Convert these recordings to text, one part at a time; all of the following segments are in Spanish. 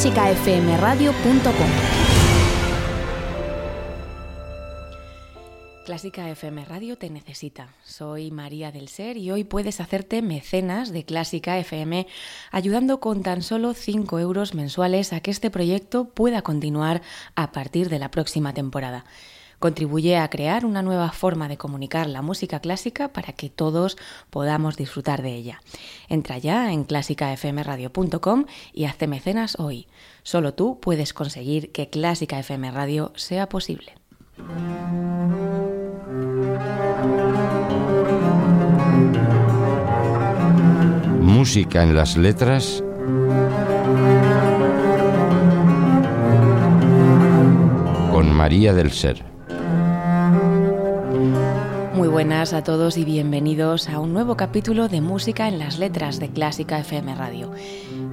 clásicafmradio.com. Clásica FM Radio te necesita. Soy María del Ser y hoy puedes hacerte mecenas de Clásica FM ayudando con tan solo 5 euros mensuales a que este proyecto pueda continuar a partir de la próxima temporada. Contribuye a crear una nueva forma de comunicar la música clásica para que todos podamos disfrutar de ella. Entra ya en clásicafmradio.com y hazte mecenas hoy. Solo tú puedes conseguir que Clásica FM Radio sea posible. Música en las letras. Con María del Ser. Muy buenas a todos y bienvenidos a un nuevo capítulo de Música en las Letras de Clásica FM Radio.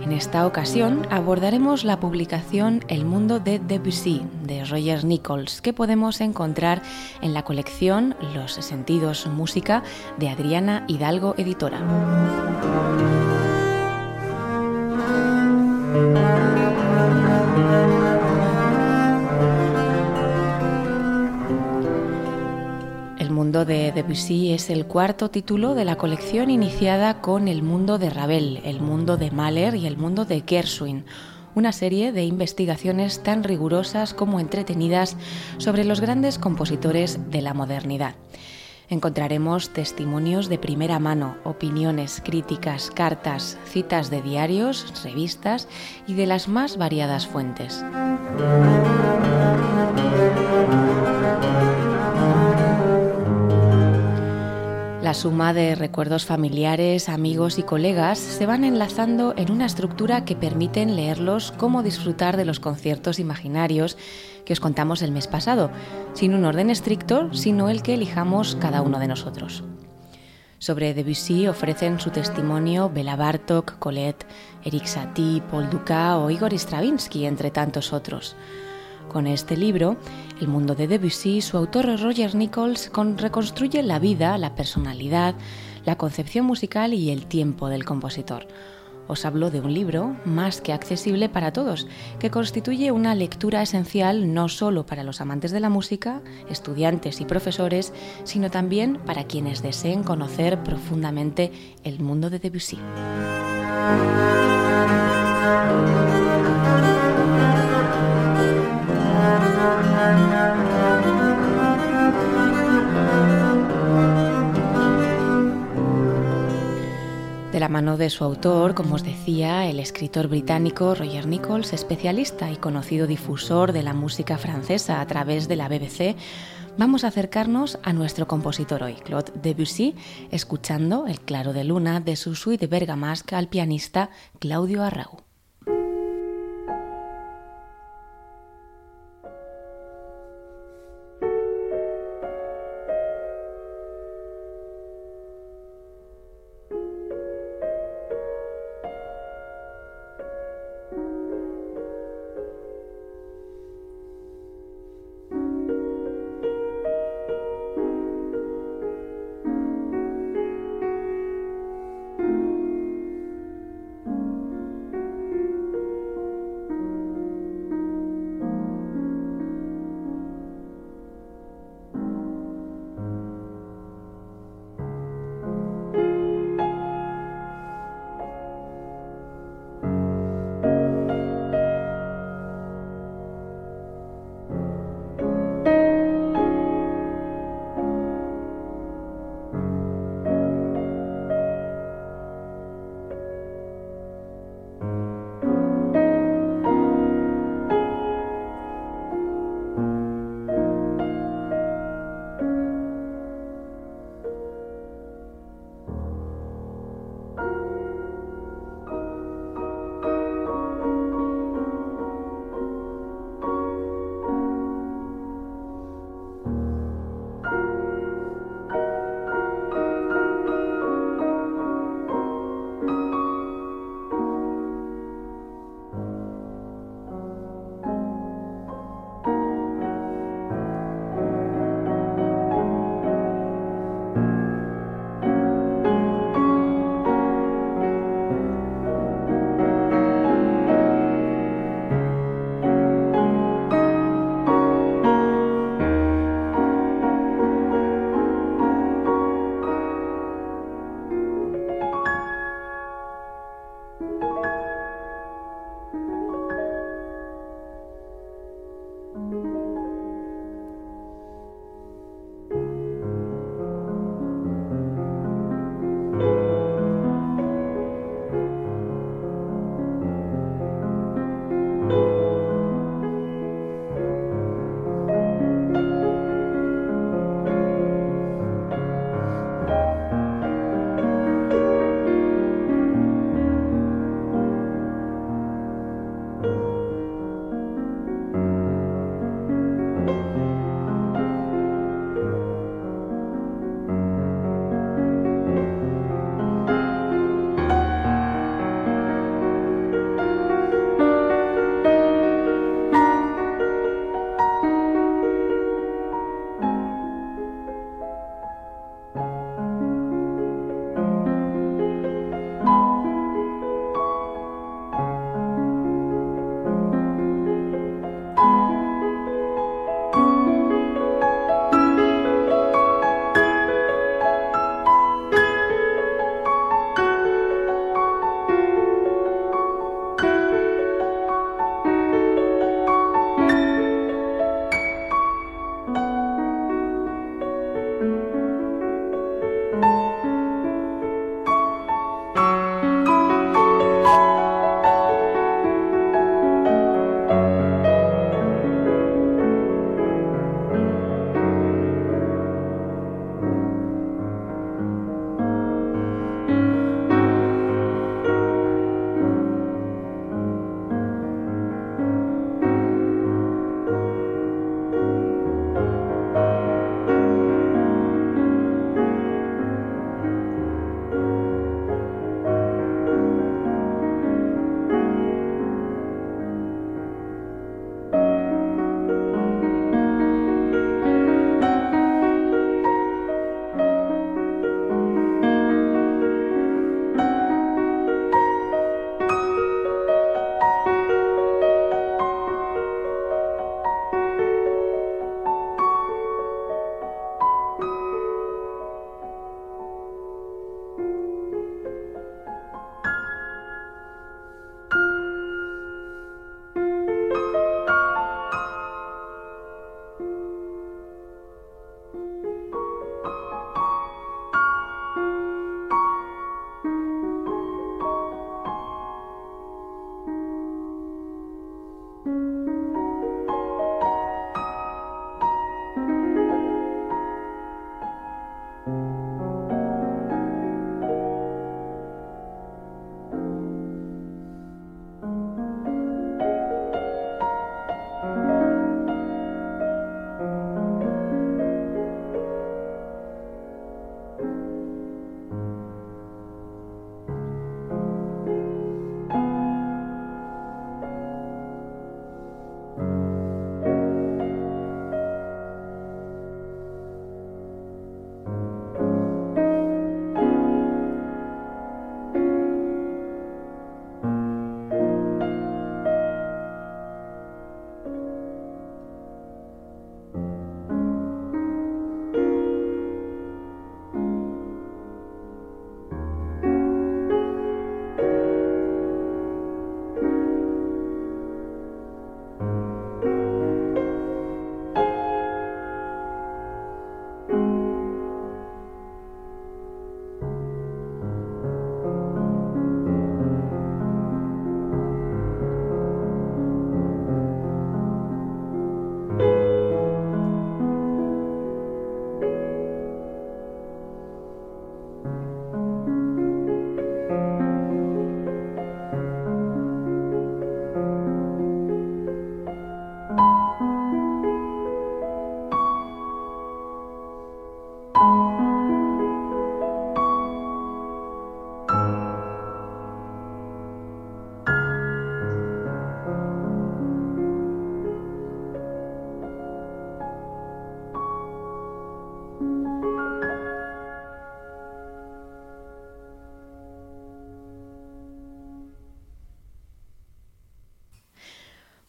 En esta ocasión abordaremos la publicación El mundo de Debussy de Roger Nichols que podemos encontrar en la colección Los Sentidos Música de Adriana Hidalgo Editora. De Debussy es el cuarto título de la colección iniciada con El mundo de Ravel, El mundo de Mahler y El mundo de Gershwin, una serie de investigaciones tan rigurosas como entretenidas sobre los grandes compositores de la modernidad. Encontraremos testimonios de primera mano, opiniones, críticas, cartas, citas de diarios, revistas y de las más variadas fuentes. La suma de recuerdos familiares, amigos y colegas se van enlazando en una estructura que permiten leerlos como disfrutar de los conciertos imaginarios que os contamos el mes pasado, sin un orden estricto, sino el que elijamos cada uno de nosotros. Sobre Debussy ofrecen su testimonio Bela Bartok, Colette, Eric Satie, Paul Dukas o Igor Stravinsky, entre tantos otros. Con este libro, El mundo de Debussy, su autor Roger Nichols reconstruye la vida, la personalidad, la concepción musical y el tiempo del compositor. Os hablo de un libro más que accesible para todos, que constituye una lectura esencial no solo para los amantes de la música, estudiantes y profesores, sino también para quienes deseen conocer profundamente el mundo de Debussy. De la mano de su autor, como os decía, el escritor británico Roger Nichols, especialista y conocido difusor de la música francesa a través de la BBC, vamos a acercarnos a nuestro compositor hoy, Claude Debussy, escuchando El claro de luna de su suite bergamasque al pianista Claudio Arrau.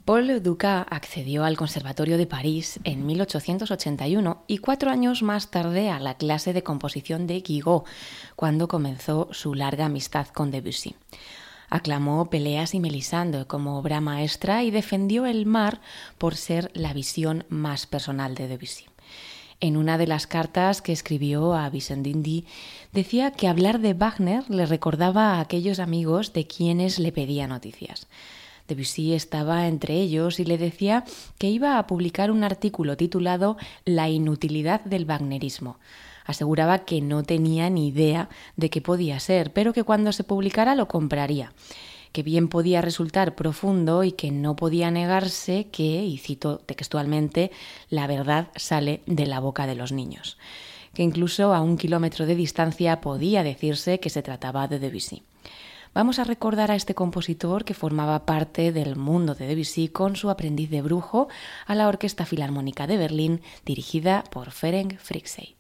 Paul Dukas accedió al Conservatorio de París en 1881 y cuatro años más tarde a la clase de composición de Guigaud, cuando comenzó su larga amistad con Debussy. Aclamó Peleas y Melisande como obra maestra y defendió El mar por ser la visión más personal de Debussy. En una de las cartas que escribió a Vicendindi decía que hablar de Wagner le recordaba a aquellos amigos de quienes le pedía noticias. Debussy estaba entre ellos y le decía que iba a publicar un artículo titulado La inutilidad del wagnerismo. Aseguraba que no tenía ni idea de qué podía ser, pero que cuando se publicara lo compraría que bien podía resultar profundo y que no podía negarse que, y cito textualmente, la verdad sale de la boca de los niños, que incluso a un kilómetro de distancia podía decirse que se trataba de Debussy. Vamos a recordar a este compositor que formaba parte del mundo de Debussy con su aprendiz de brujo a la Orquesta Filarmónica de Berlín, dirigida por Ferenc Frixey.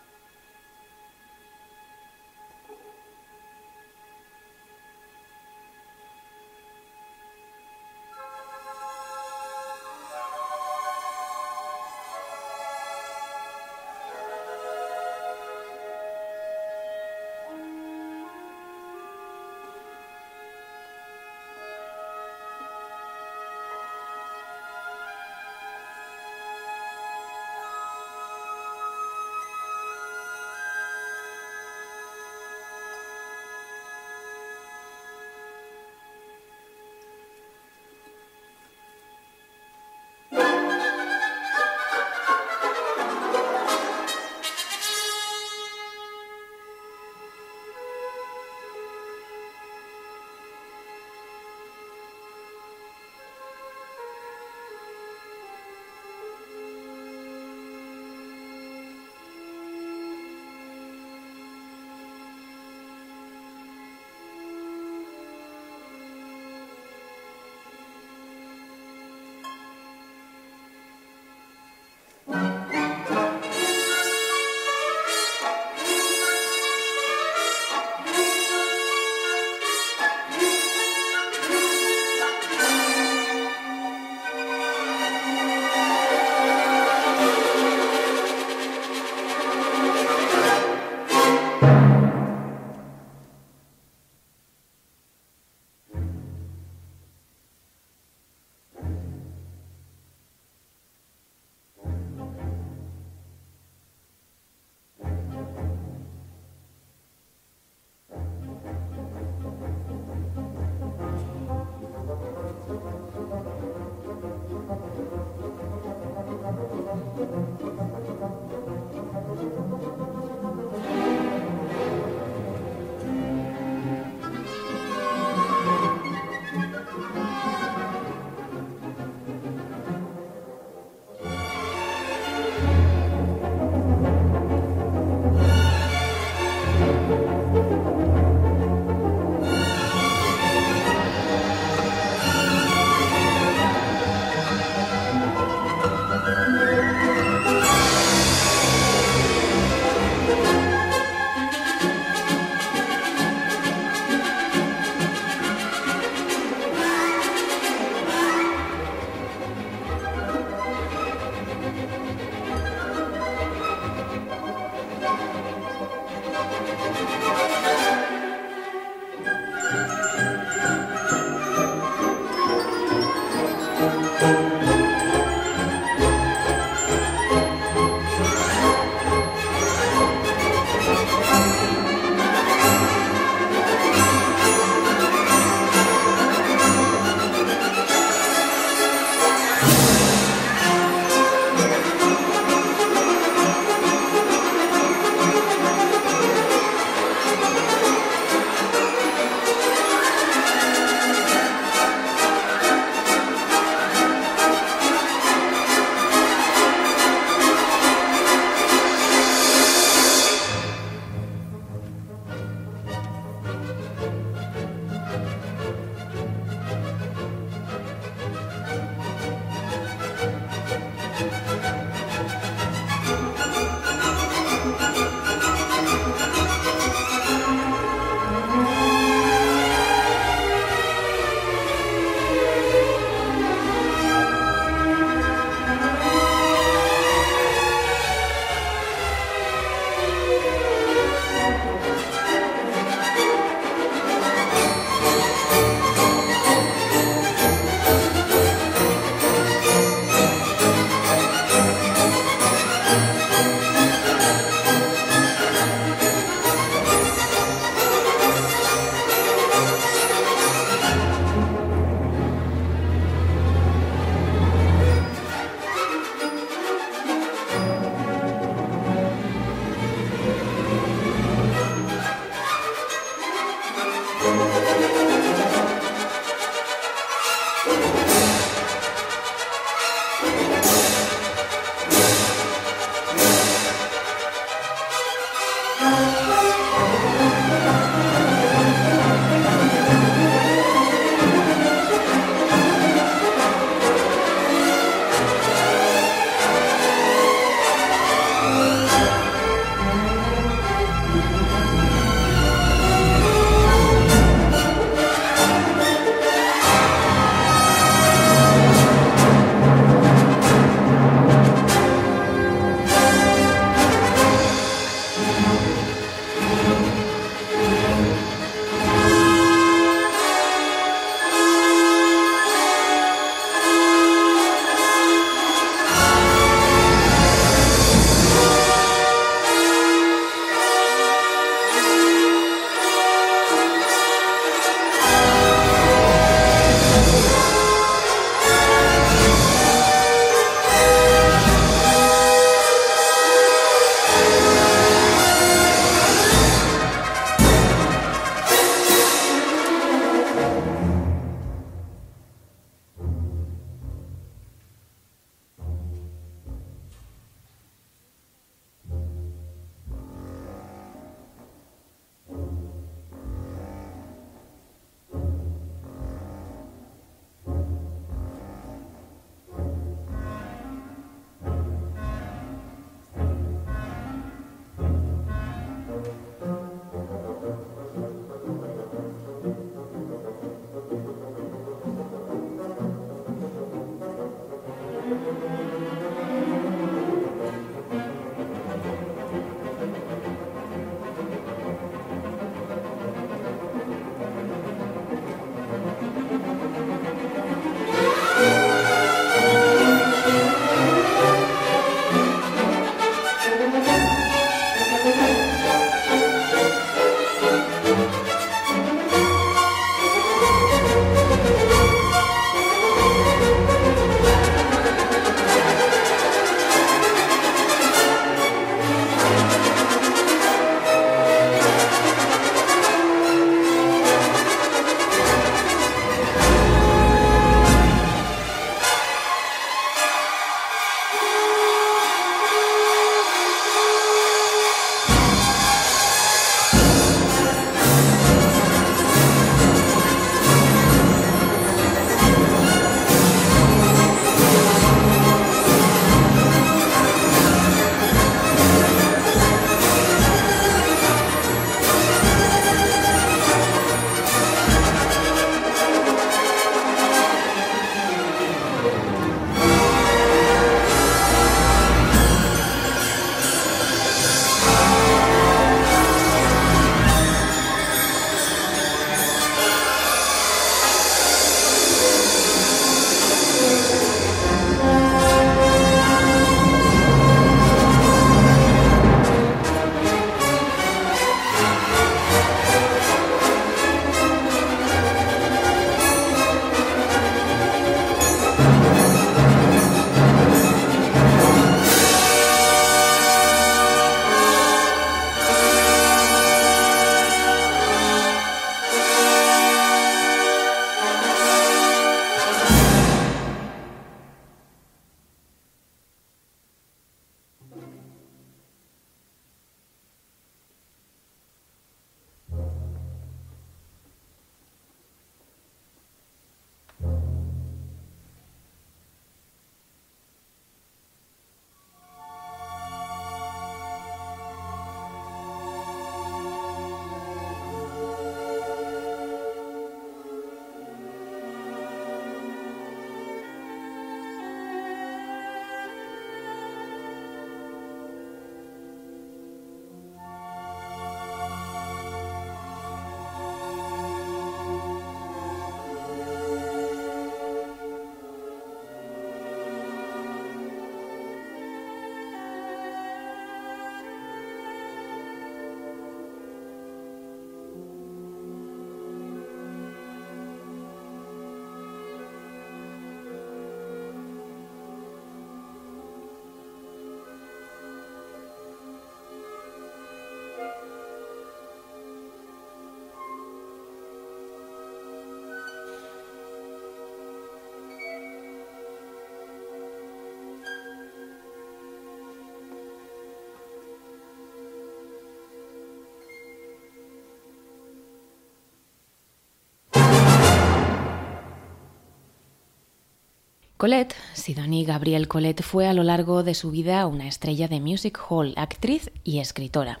Colette, Sidonie Gabrielle Colette, fue a lo largo de su vida una estrella de music hall, actriz y escritora.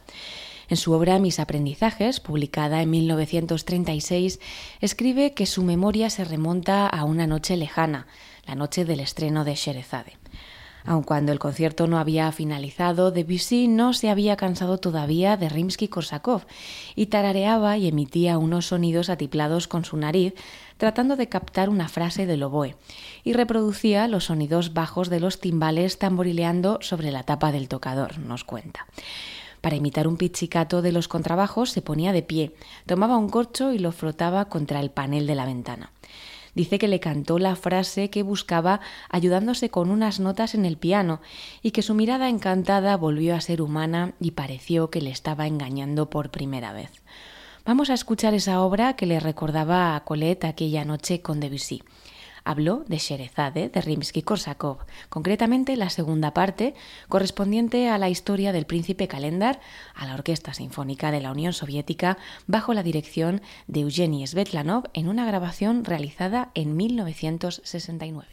En su obra Mis aprendizajes, publicada en 1936, escribe que su memoria se remonta a una noche lejana, la noche del estreno de Sherezade. Aun cuando el concierto no había finalizado, Debussy no se había cansado todavía de Rimsky-Korsakov y tarareaba y emitía unos sonidos atiplados con su nariz tratando de captar una frase del oboe, y reproducía los sonidos bajos de los timbales tamborileando sobre la tapa del tocador, nos cuenta. Para imitar un pizzicato de los contrabajos se ponía de pie, tomaba un corcho y lo frotaba contra el panel de la ventana. Dice que le cantó la frase que buscaba ayudándose con unas notas en el piano y que su mirada encantada volvió a ser humana y pareció que le estaba engañando por primera vez. Vamos a escuchar esa obra que le recordaba a Colette aquella noche con Debussy. Habló de Sherezade de Rimsky-Korsakov, concretamente la segunda parte, correspondiente a la historia del príncipe Calendar a la Orquesta Sinfónica de la Unión Soviética bajo la dirección de Eugenie Svetlanov en una grabación realizada en 1969.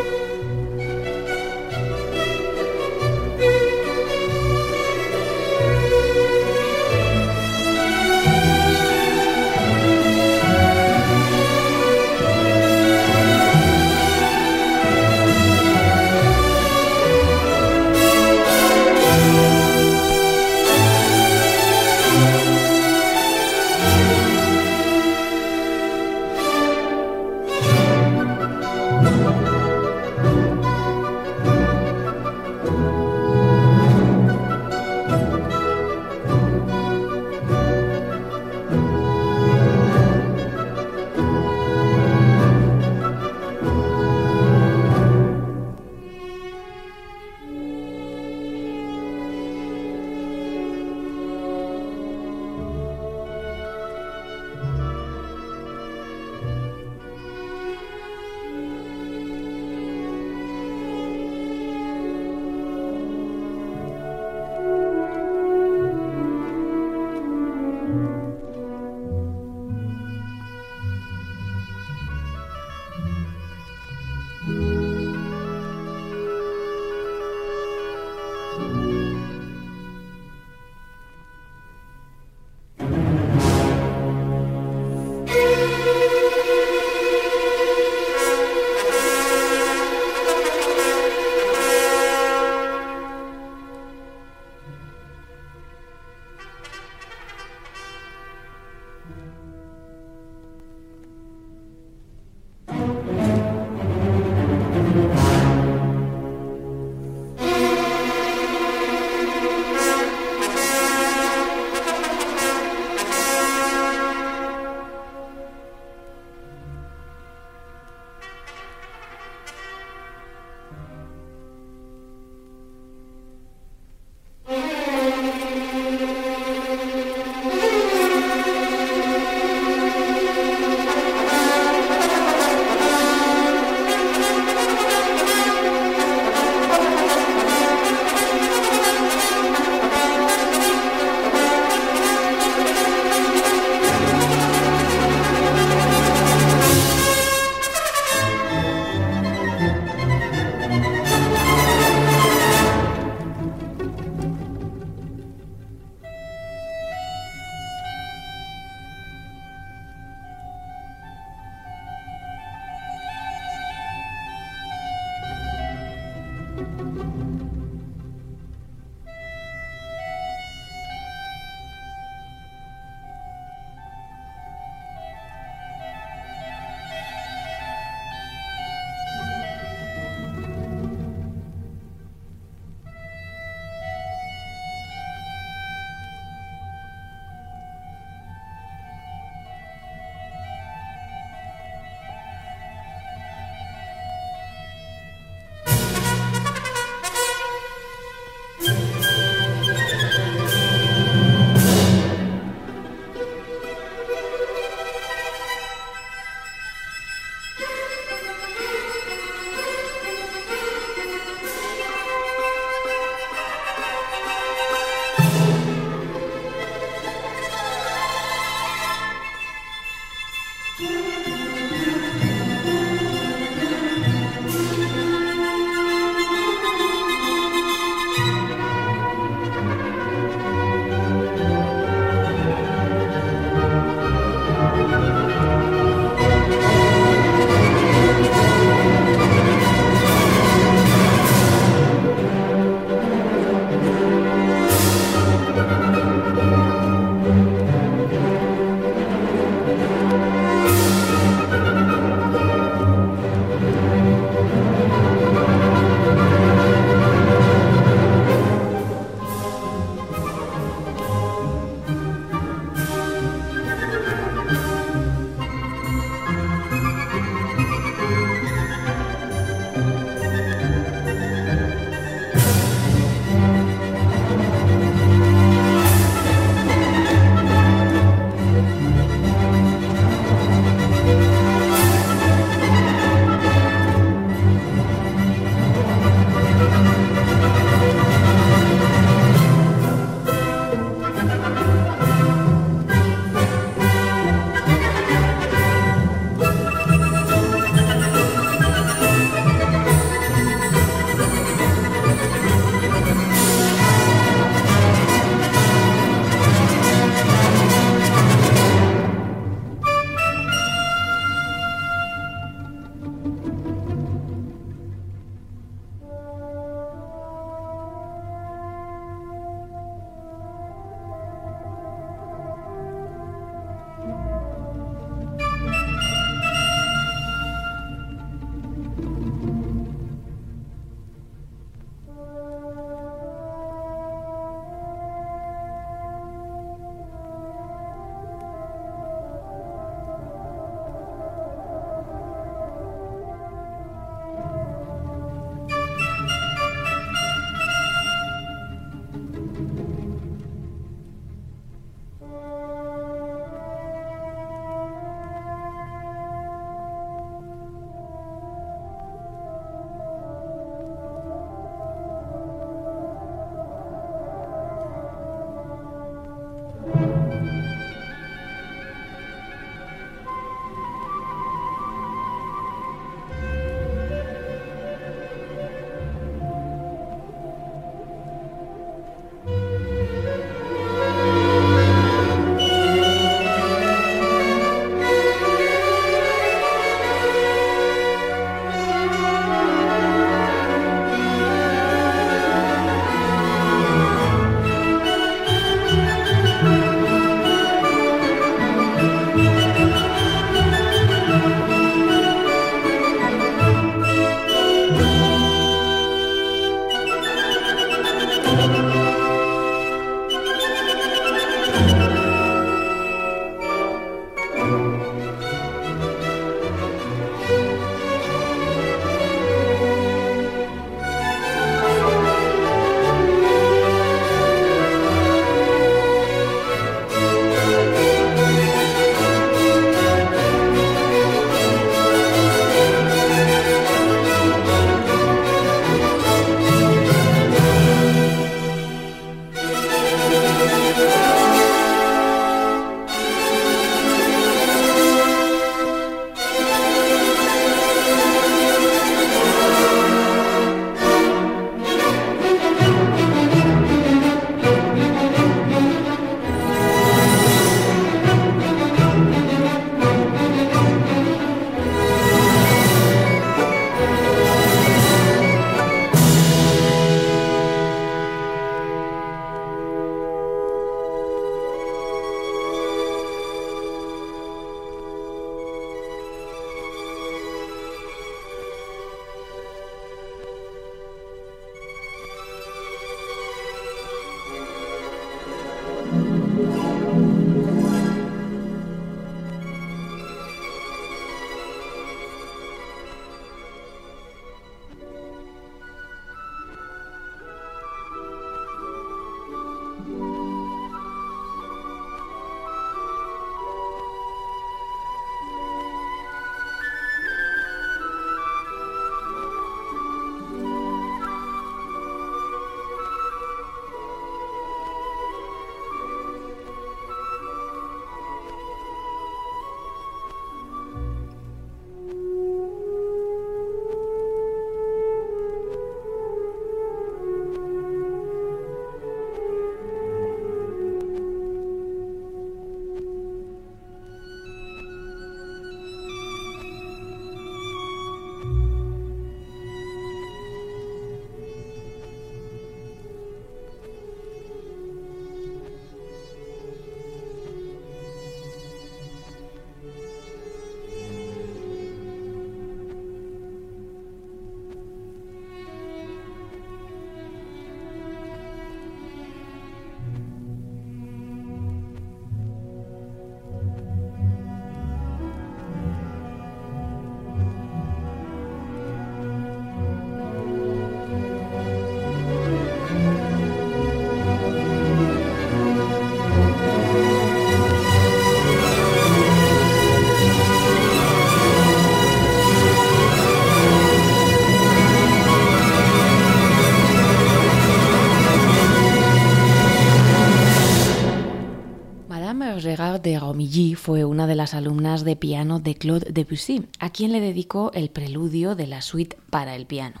Alumnas de piano de Claude Debussy, a quien le dedicó el preludio de la suite para el piano.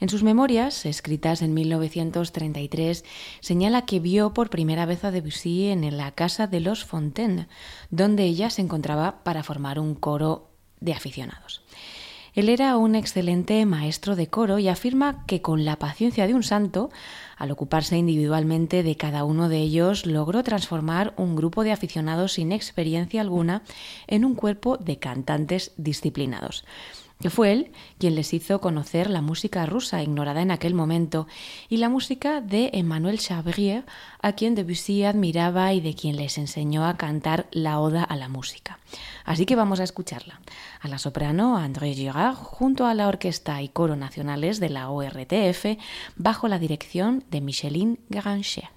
En sus memorias, escritas en 1933, señala que vio por primera vez a Debussy en la casa de los Fontaine, donde ella se encontraba para formar un coro de aficionados. Él era un excelente maestro de coro y afirma que con la paciencia de un santo, al ocuparse individualmente de cada uno de ellos, logró transformar un grupo de aficionados sin experiencia alguna en un cuerpo de cantantes disciplinados fue él quien les hizo conocer la música rusa ignorada en aquel momento y la música de Emmanuel Chabrier, a quien Debussy admiraba y de quien les enseñó a cantar la oda a la música. Así que vamos a escucharla. A la soprano André Girard junto a la orquesta y coro nacionales de la ORTF bajo la dirección de Micheline Garancher.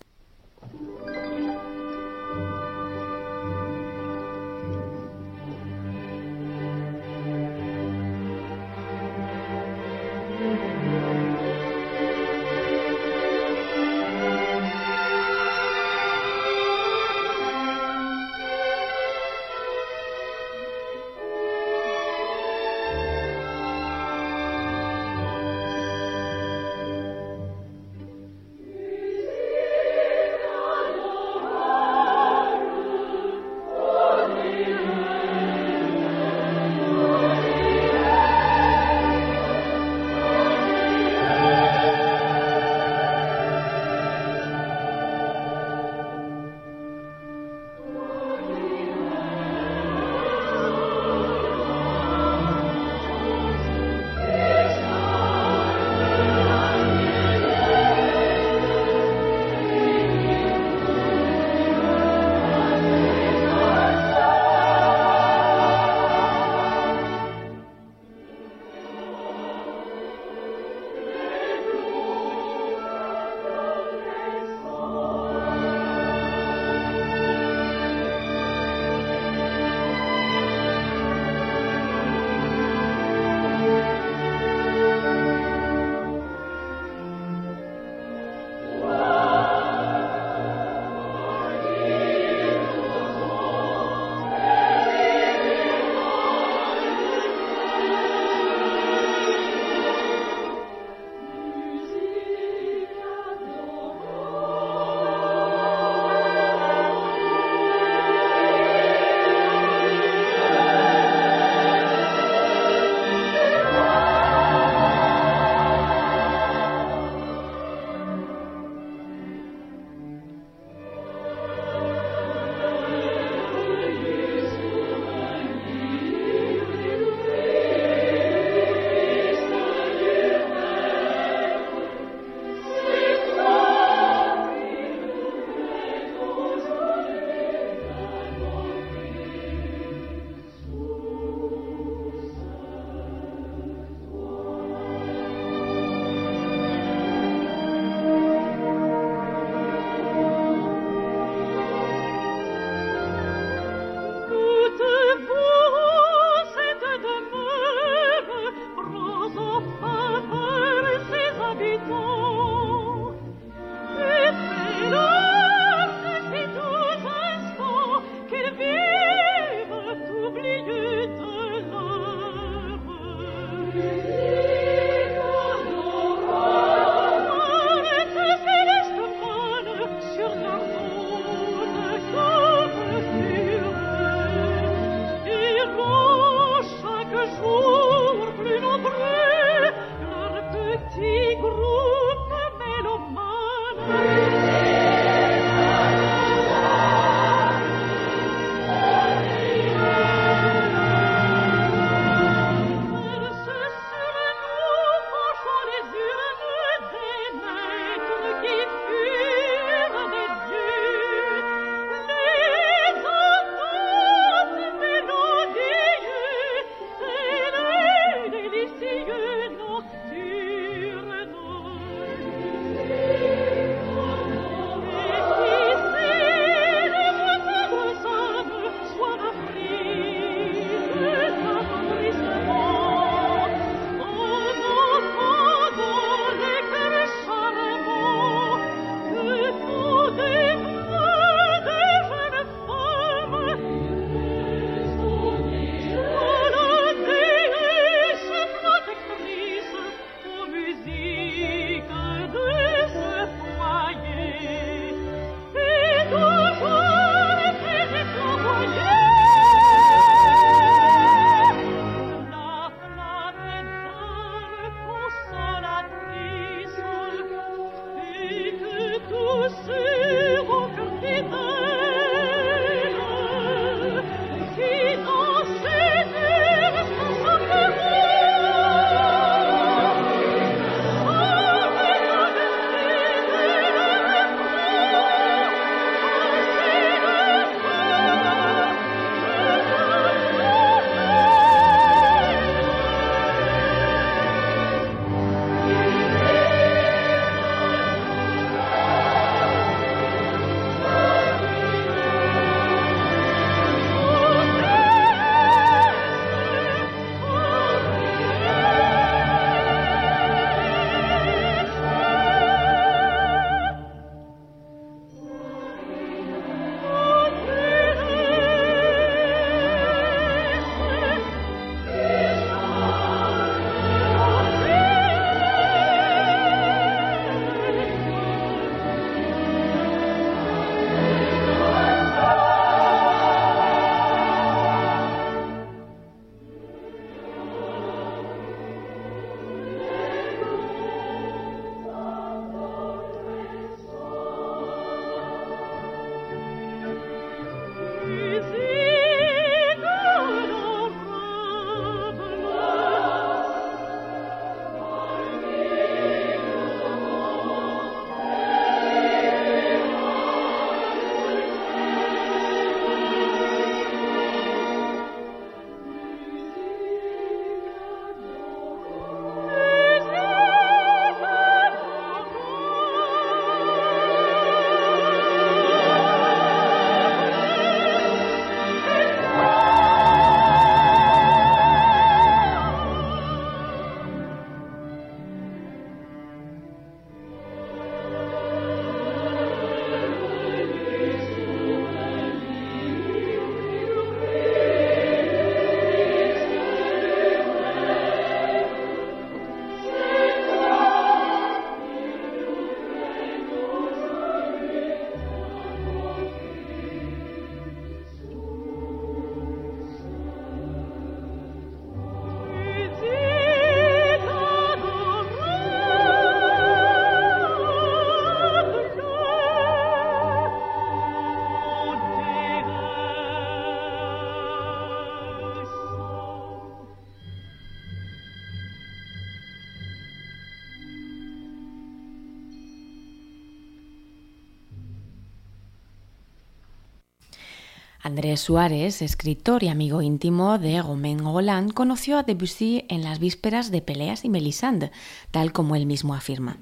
Andrés Suárez, escritor y amigo íntimo de Romain Roland, conoció a Debussy en las vísperas de Peleas y Melisande, tal como él mismo afirma.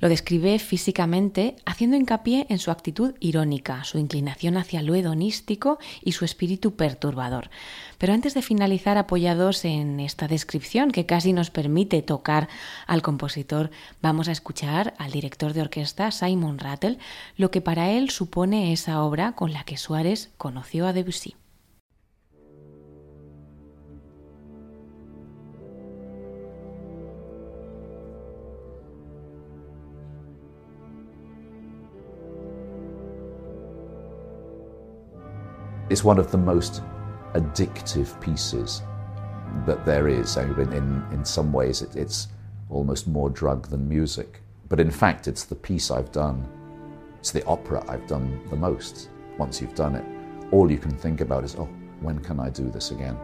Lo describe físicamente haciendo hincapié en su actitud irónica, su inclinación hacia lo hedonístico y su espíritu perturbador. Pero antes de finalizar apoyados en esta descripción que casi nos permite tocar al compositor, vamos a escuchar al director de orquesta Simon Rattle lo que para él supone esa obra con la que Suárez conoció a Debussy. It's one of the most addictive pieces that there is. I mean, in, in some ways, it, it's almost more drug than music. But in fact, it's the piece I've done, it's the opera I've done the most. Once you've done it, all you can think about is, oh, when can I do this again?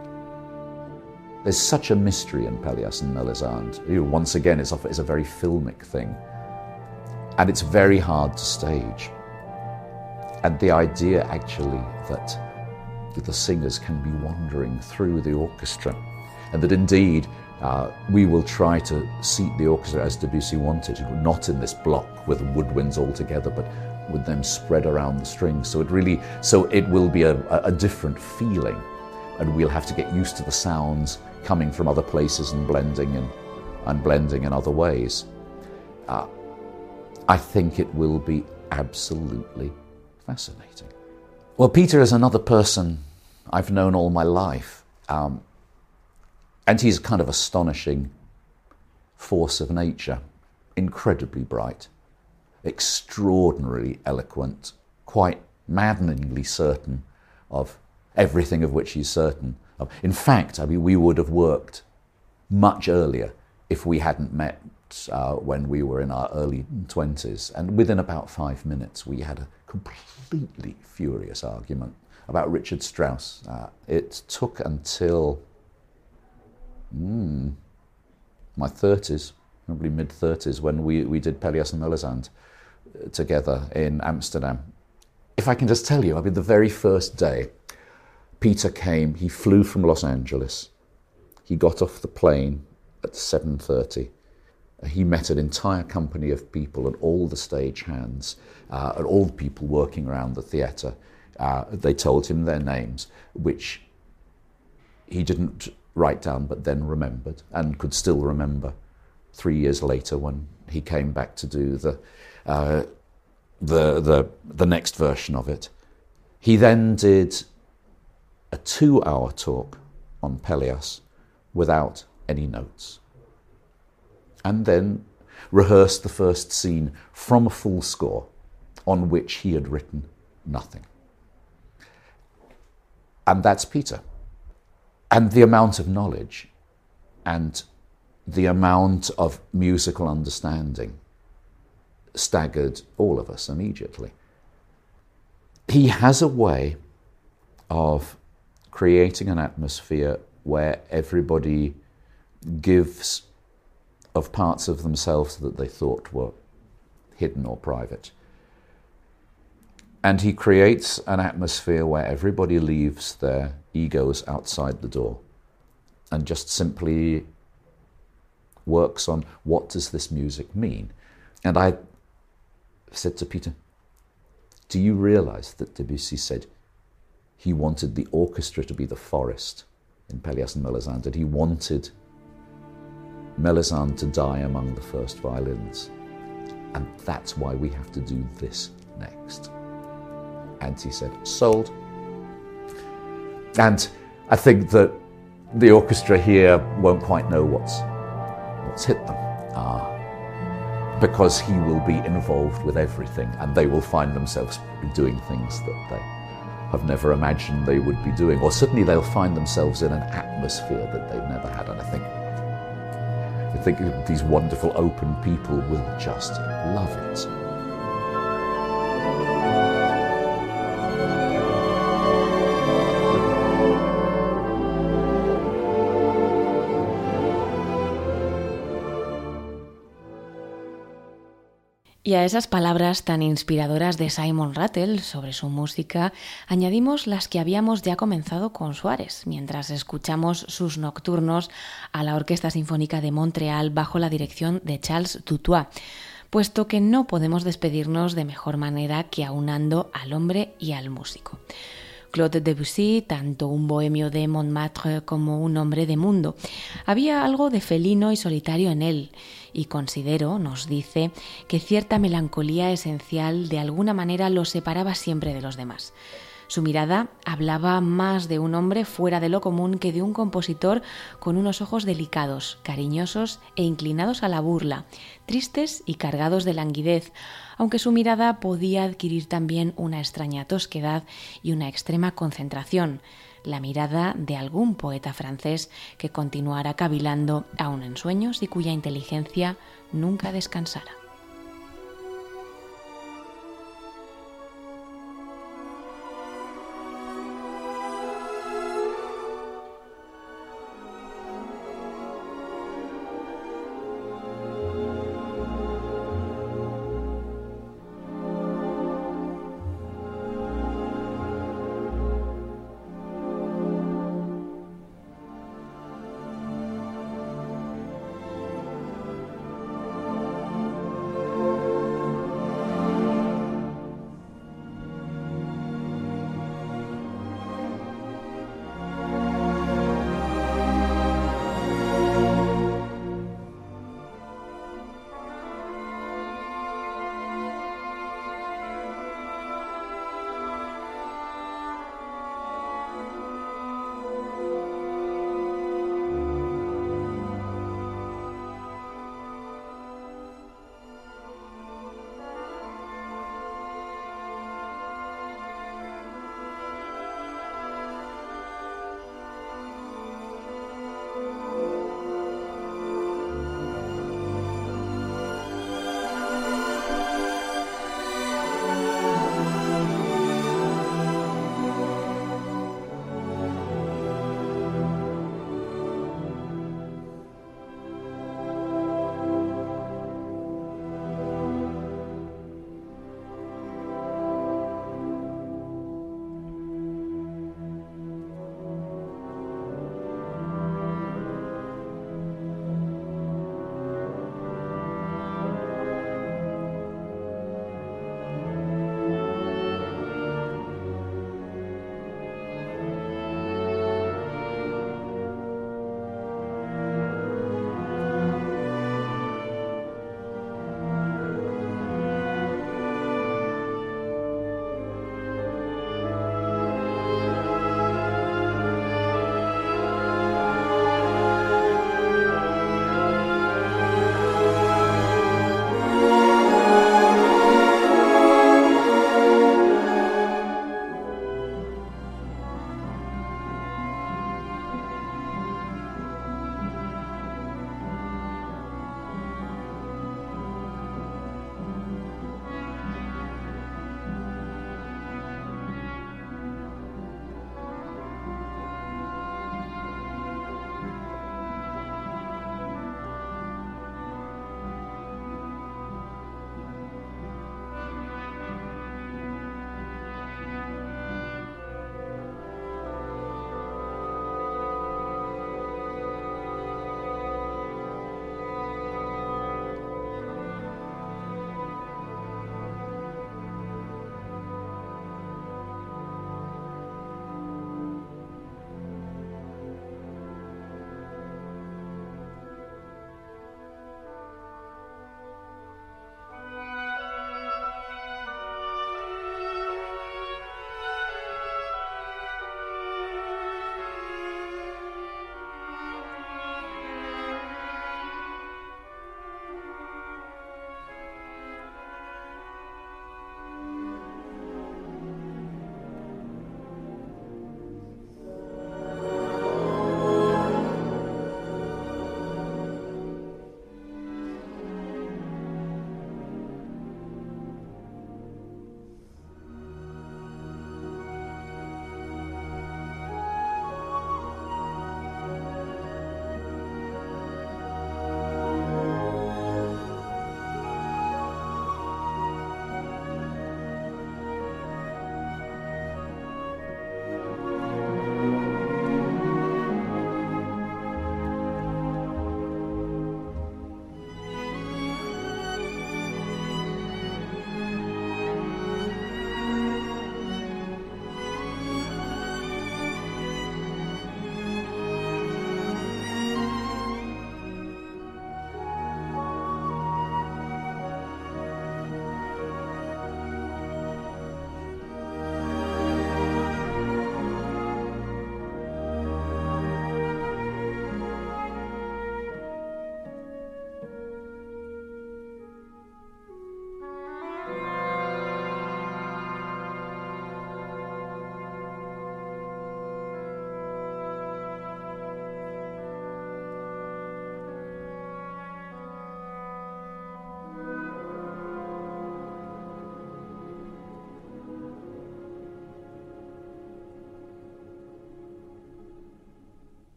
There's such a mystery in Pelléas and Melisande. Once again, it's, it's a very filmic thing. And it's very hard to stage. And the idea actually that that the singers can be wandering through the orchestra, and that indeed uh, we will try to seat the orchestra as Debussy wanted, not in this block with woodwinds all together, but with them spread around the strings. So it really, so it will be a, a different feeling, and we'll have to get used to the sounds coming from other places and blending and, and blending in other ways. Uh, I think it will be absolutely fascinating. Well, Peter is another person I've known all my life. Um, and he's a kind of astonishing force of nature, incredibly bright, extraordinarily eloquent, quite maddeningly certain of everything of which he's certain. In fact, I mean, we would have worked much earlier if we hadn't met uh, when we were in our early 20s. And within about five minutes, we had a completely furious argument about Richard Strauss. Uh, it took until mm, my 30s, probably mid 30s, when we, we did Pelléas and Melisande uh, together in Amsterdam. If I can just tell you, I mean, the very first day, Peter came, he flew from Los Angeles. He got off the plane at 7.30 he met an entire company of people and all the stage hands uh, and all the people working around the theatre. Uh, they told him their names, which he didn't write down but then remembered and could still remember three years later when he came back to do the, uh, the, the, the next version of it. He then did a two hour talk on Peleus without any notes and then rehearsed the first scene from a full score on which he had written nothing. And that's Peter. And the amount of knowledge and the amount of musical understanding staggered all of us immediately. He has a way of creating an atmosphere where everybody gives of parts of themselves that they thought were hidden or private. And he creates an atmosphere where everybody leaves their egos outside the door and just simply works on what does this music mean. And I said to Peter, Do you realize that Debussy said he wanted the orchestra to be the forest in Pelléas and Melisande, he wanted Melisande to die among the first violins. And that's why we have to do this next. And he said, sold. And I think that the orchestra here won't quite know what's, what's hit them. Uh, because he will be involved with everything and they will find themselves doing things that they have never imagined they would be doing. Or certainly they'll find themselves in an atmosphere that they've never had. And I think I think these wonderful open people will just love it. Y a esas palabras tan inspiradoras de Simon Rattle sobre su música añadimos las que habíamos ya comenzado con Suárez, mientras escuchamos sus nocturnos a la Orquesta Sinfónica de Montreal bajo la dirección de Charles Dutoit, puesto que no podemos despedirnos de mejor manera que aunando al hombre y al músico. Claude Debussy, tanto un bohemio de Montmartre como un hombre de mundo. Había algo de felino y solitario en él, y considero, nos dice, que cierta melancolía esencial de alguna manera lo separaba siempre de los demás. Su mirada hablaba más de un hombre fuera de lo común que de un compositor con unos ojos delicados, cariñosos e inclinados a la burla, tristes y cargados de languidez, aunque su mirada podía adquirir también una extraña tosquedad y una extrema concentración, la mirada de algún poeta francés que continuara cavilando aún en sueños y cuya inteligencia nunca descansara.